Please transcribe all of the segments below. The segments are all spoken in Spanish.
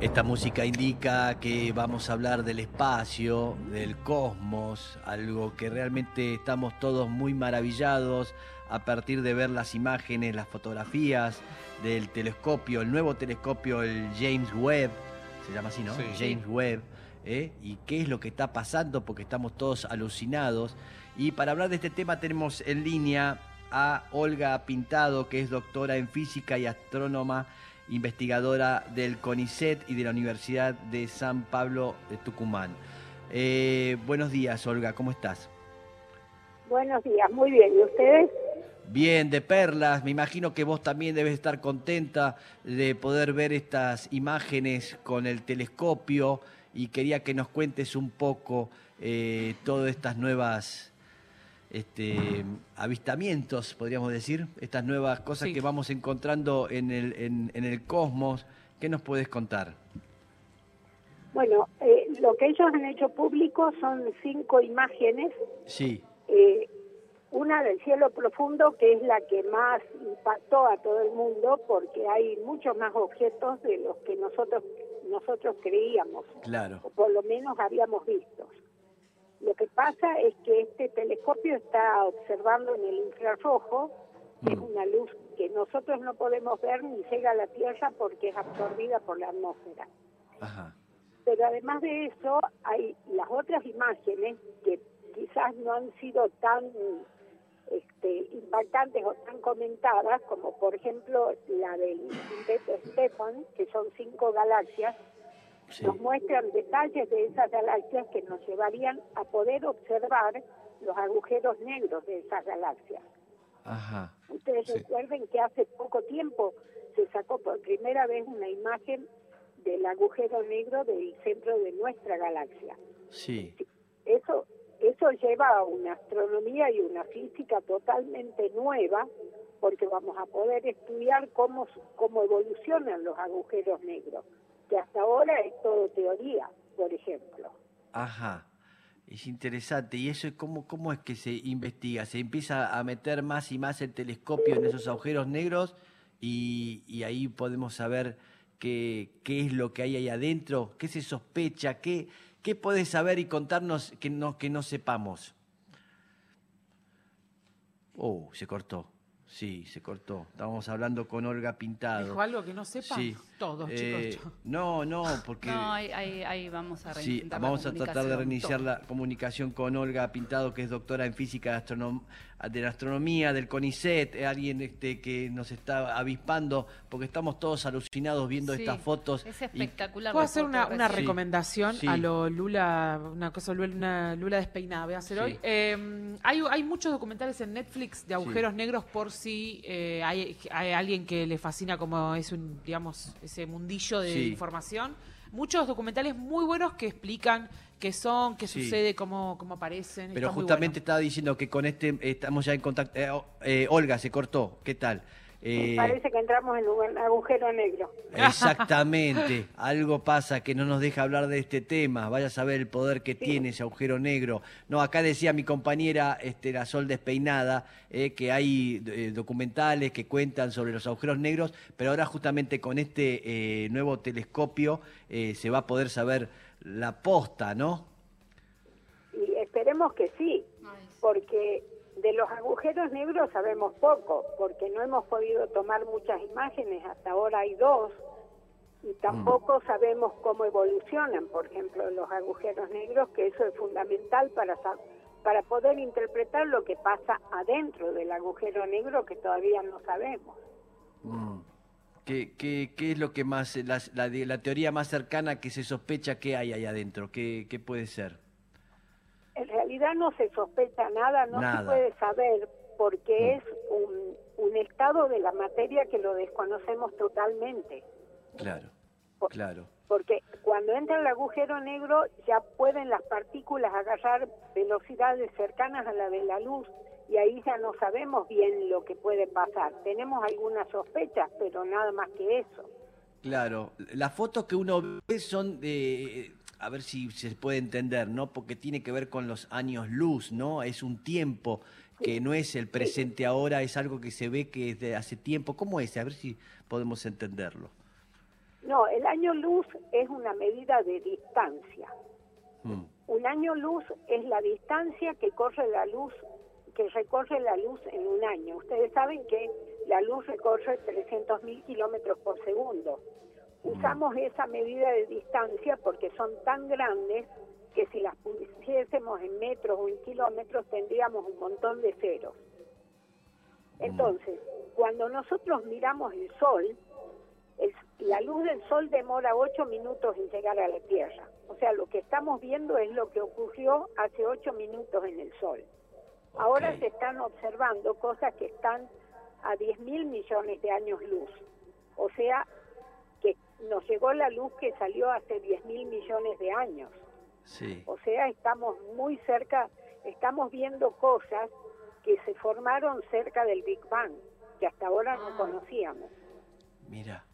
Esta música indica que vamos a hablar del espacio, del cosmos, algo que realmente estamos todos muy maravillados a partir de ver las imágenes, las fotografías del telescopio, el nuevo telescopio, el James Webb, se llama así, ¿no? Sí. James Webb, ¿eh? y qué es lo que está pasando, porque estamos todos alucinados. Y para hablar de este tema tenemos en línea a Olga Pintado, que es doctora en física y astrónoma, investigadora del CONICET y de la Universidad de San Pablo de Tucumán. Eh, buenos días, Olga, ¿cómo estás? Buenos días, muy bien. ¿Y ustedes? Bien, de perlas. Me imagino que vos también debes estar contenta de poder ver estas imágenes con el telescopio y quería que nos cuentes un poco eh, todas estas nuevas este, avistamientos, podríamos decir, estas nuevas cosas Sí. que vamos encontrando en el, en, en el cosmos. ¿Qué nos puedes contar? Bueno, eh, lo que ellos han hecho público son cinco imágenes. Sí, eh, una del cielo profundo, que es la que más impactó a todo el mundo, porque hay muchos más objetos de los que nosotros nosotros creíamos, claro. o por lo menos habíamos visto. Lo que pasa es que este telescopio está observando en el infrarrojo, que es Mm. una luz que nosotros no podemos ver ni llega a la Tierra porque es absorbida por la atmósfera. Ajá. Pero además de eso, hay las otras imágenes que quizás no han sido tan este, impactantes o tan comentadas, como por ejemplo la del quinteto Stefan, que son cinco galaxias, Sí. nos muestran detalles de esas galaxias que nos llevarían a poder observar los agujeros negros de esas galaxias. Ajá. Ustedes Sí. recuerden que hace poco tiempo se sacó por primera vez una imagen del agujero negro del centro de nuestra galaxia. Sí. Eso, eso lleva a una astronomía y una física totalmente nueva, porque vamos a poder estudiar cómo, cómo evolucionan los agujeros negros, que hasta ahora es todo teoría, por ejemplo. Ajá. Es interesante. ¿Y eso es cómo, cómo es que se investiga? ¿Se empieza a meter más y más el telescopio en esos agujeros negros y, y ahí podemos saber qué, qué es lo que hay ahí adentro? ¿Qué se sospecha? ¿Qué, qué podés saber y contarnos que no, que no sepamos? Oh, se cortó. Sí, se cortó. Estábamos hablando con Olga Pintado. Dijo algo que no sepan Sí. todos, Eh, chicos. No, no, porque... No, ahí, ahí, ahí vamos a Sí, la vamos a tratar de reiniciar la comunicación con Olga Pintado, que es doctora en física de, astronom- de la astronomía del CONICET, eh, alguien este, que nos está avispando, porque estamos todos alucinados viendo Sí, estas fotos. Es y- espectacular. ¿Puedo la hacer una, recomendación Sí. a lo Lula, una cosa Lula, una Lula despeinada? Voy a hacer Sí. hoy. Eh, hay, hay muchos documentales en Netflix de agujeros negros por si eh, hay, hay alguien que le fascina como es un, digamos, ese mundillo de Sí. información. Muchos documentales muy buenos que explican qué son, qué Sí. sucede, cómo, cómo aparecen. Pero Está justamente bueno. estaba diciendo que con este estamos ya en contacto. eh, eh, Olga, se cortó. ¿Qué tal? Eh, Parece que entramos en un agujero negro. Exactamente, algo pasa que no nos deja hablar de este tema, vaya a saber el poder que tiene ese agujero negro. No, acá decía mi compañera este, la Sol Despeinada eh, que hay eh, documentales que cuentan sobre los agujeros negros, pero ahora justamente con este eh, nuevo telescopio eh, se va a poder saber la posta, ¿no? Y esperemos que sí, porque de los agujeros negros sabemos poco, porque no hemos podido tomar muchas imágenes, hasta ahora hay dos, y tampoco sabemos cómo evolucionan, por ejemplo, los agujeros negros, que eso es fundamental para, para poder interpretar lo que pasa adentro del agujero negro que todavía no sabemos. Mm. ¿Qué, qué, qué es lo que más, la, la teoría más cercana que se sospecha que hay ahí adentro? ¿Qué, qué puede ser? Realidad no se sospecha nada, no Nada. se puede saber porque Mm. es un, un estado de la materia que lo desconocemos totalmente. Claro, Por- claro. Porque cuando entra el agujero negro ya pueden las partículas agarrar velocidades cercanas a la de la luz y ahí ya no sabemos bien lo que puede pasar. Tenemos algunas sospechas, pero nada más que eso. Claro, las fotos que uno ve son de, a ver si se puede entender, ¿no? Porque tiene que ver con los años luz, ¿no? Es un tiempo que no es el presente ahora, es algo que se ve que es de hace tiempo. ¿Cómo es? A ver si podemos entenderlo. No, el año luz es una medida de distancia. Mm, Un año luz es la distancia que corre la luz, que recorre la luz en un año. Ustedes saben que la luz recorre 300.000 kilómetros por segundo. Usamos esa medida de distancia porque son tan grandes que si las pusiésemos en metros o en kilómetros tendríamos un montón de ceros. Entonces, cuando nosotros miramos el sol, el- la luz del sol demora ocho minutos en llegar a la Tierra. O sea, lo que estamos viendo es lo que ocurrió hace ocho minutos en el sol. Ahora se están observando cosas que están a 10 mil millones de años luz. O sea, nos llegó la luz que salió hace 10 mil millones de años. sí. O sea, estamos muy cerca, estamos viendo cosas que se formaron cerca del Big Bang, que hasta ahora no Ah. conocíamos. Mira,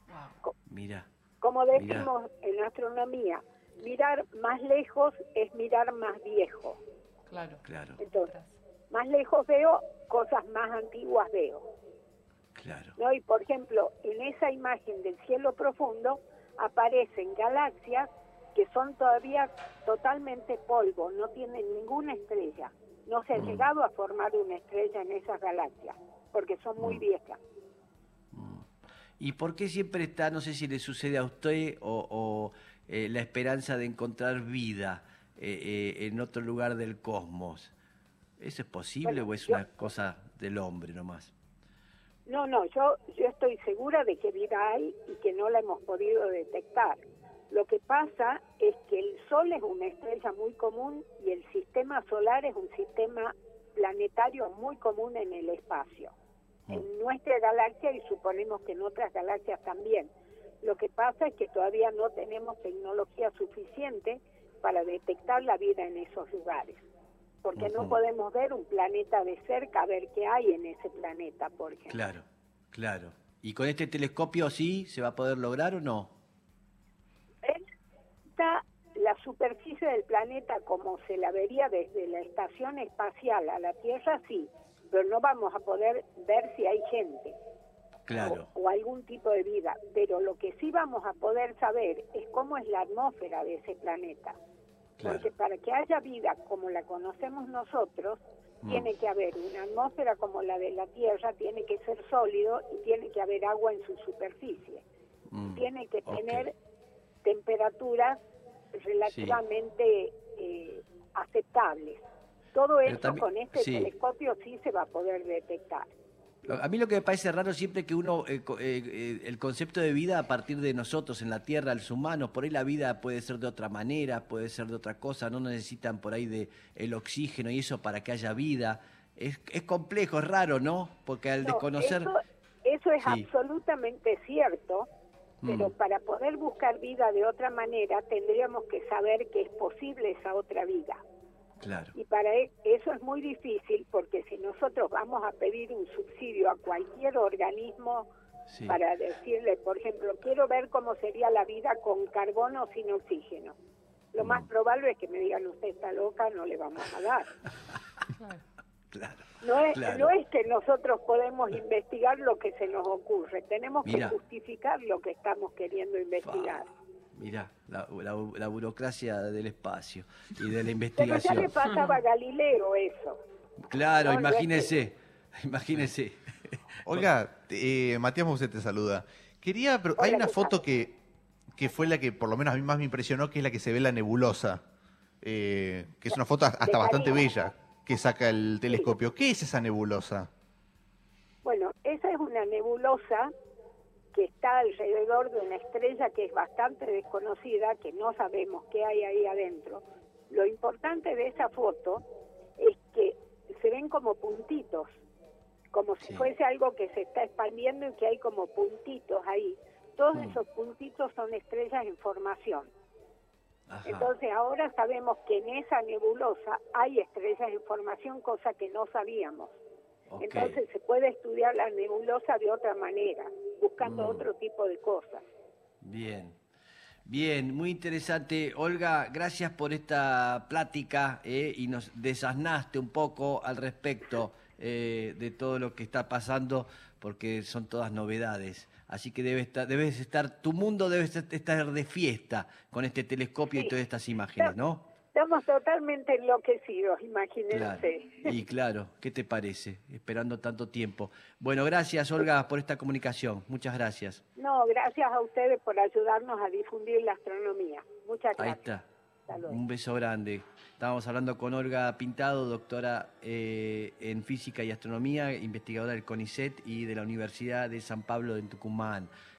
mira. Como decimos en astronomía, mirar más lejos es mirar más viejo. Claro. Claro, Entonces, más lejos veo, cosas más antiguas veo. Claro. ¿no? Y por ejemplo, en esa imagen del cielo profundo aparecen galaxias que son todavía totalmente polvo, no tienen ninguna estrella. No se ha Mm. llegado a formar una estrella en esas galaxias, porque son muy Mm. viejas. ¿Y por qué siempre está, no sé si le sucede a usted o, o, eh, la esperanza de encontrar vida eh, eh, en otro lugar del cosmos? ¿Eso es posible Bueno, o es yo- una cosa del hombre nomás? No, no, yo, yo estoy segura de que vida hay y que no la hemos podido detectar. Lo que pasa es que el Sol es una estrella muy común y el sistema solar es un sistema planetario muy común en el espacio. En nuestra galaxia y suponemos que en otras galaxias también. Lo que pasa es que todavía no tenemos tecnología suficiente para detectar la vida en esos lugares. Porque no podemos ver un planeta de cerca, ver qué hay en ese planeta, por ejemplo. Claro, claro. ¿Y con este telescopio sí se va a poder lograr o no? Está la superficie del planeta como se la vería desde la estación espacial a la Tierra, sí, pero no vamos a poder ver si hay gente Claro, o, o algún tipo de vida. Pero lo que sí vamos a poder saber es cómo es la atmósfera de ese planeta. Claro. Porque para que haya vida como la conocemos nosotros, Mm. tiene que haber una atmósfera como la de la Tierra, tiene que ser sólido y tiene que haber agua en su superficie. Mm, Tiene que tener temperaturas relativamente eh, aceptables. Todo Pero eso también- con este sí. telescopio sí se va a poder detectar. A mí lo que me parece raro siempre que uno, eh, eh, eh, el concepto de vida a partir de nosotros en la Tierra, los humanos, por ahí la vida puede ser de otra manera, puede ser de otra cosa, no necesitan por ahí de el oxígeno y eso para que haya vida. Es, es complejo, es raro, ¿no? Porque al No, desconocer... Eso, eso es Sí. absolutamente cierto, pero Mm. para poder buscar vida de otra manera tendríamos que saber que es posible esa otra vida. Claro, Y para e- eso es muy difícil porque si nosotros vamos a pedir un subsidio a cualquier organismo sí. para decirle, por ejemplo, quiero ver cómo sería la vida con carbono sin oxígeno. Lo más Mm. probable es que me digan, usted está loca, no le vamos a dar. Claro. No es, Claro. no es que nosotros podemos investigar lo que se nos ocurre, tenemos Mira. que justificar lo que estamos queriendo investigar. Mira, la, la- la burocracia del espacio y de la Pero ya investigación. le pasaba a Galileo eso. Claro, No, no es imagínese, imagínese. Olga, eh, Matías Mousset te saluda. Quería, pero hay una ¿qué foto que, que fue la que por lo menos a mí más me impresionó, que es la que se ve la nebulosa, eh, que es una foto hasta bastante bella que saca el telescopio. ¿Qué es esa nebulosa? Bueno, esa es una nebulosa que está alrededor de una estrella que es bastante desconocida, que no sabemos qué hay ahí adentro. Lo importante de esa foto es que se ven como puntitos, como si fuese algo que se está expandiendo y que hay como puntitos ahí. Todos Mm. esos puntitos son estrellas en formación. Ajá. Entonces ahora sabemos que en esa nebulosa hay estrellas en formación, cosa que no sabíamos. Entonces se puede estudiar la nebulosa de otra manera, buscando Mm. otro tipo de cosas. Bien, bien, muy interesante. Olga, gracias por esta plática eh, y nos desasnaste un poco al respecto eh, de todo lo que está pasando, porque son todas novedades. Así que debe estar, debes estar, tu mundo debe estar de fiesta con este telescopio y todas estas imágenes, ¿no? Estamos totalmente enloquecidos, imagínense. Claro. Y claro, ¿qué te parece? Esperando tanto tiempo. Bueno, gracias Olga por esta comunicación. Muchas gracias. No, gracias a ustedes por ayudarnos a difundir la astronomía. Muchas gracias. Ahí está. Un beso grande. Estábamos hablando con Olga Pintado, doctora eh, en física y astronomía, investigadora del CONICET y de la Universidad de San Pablo de Tucumán.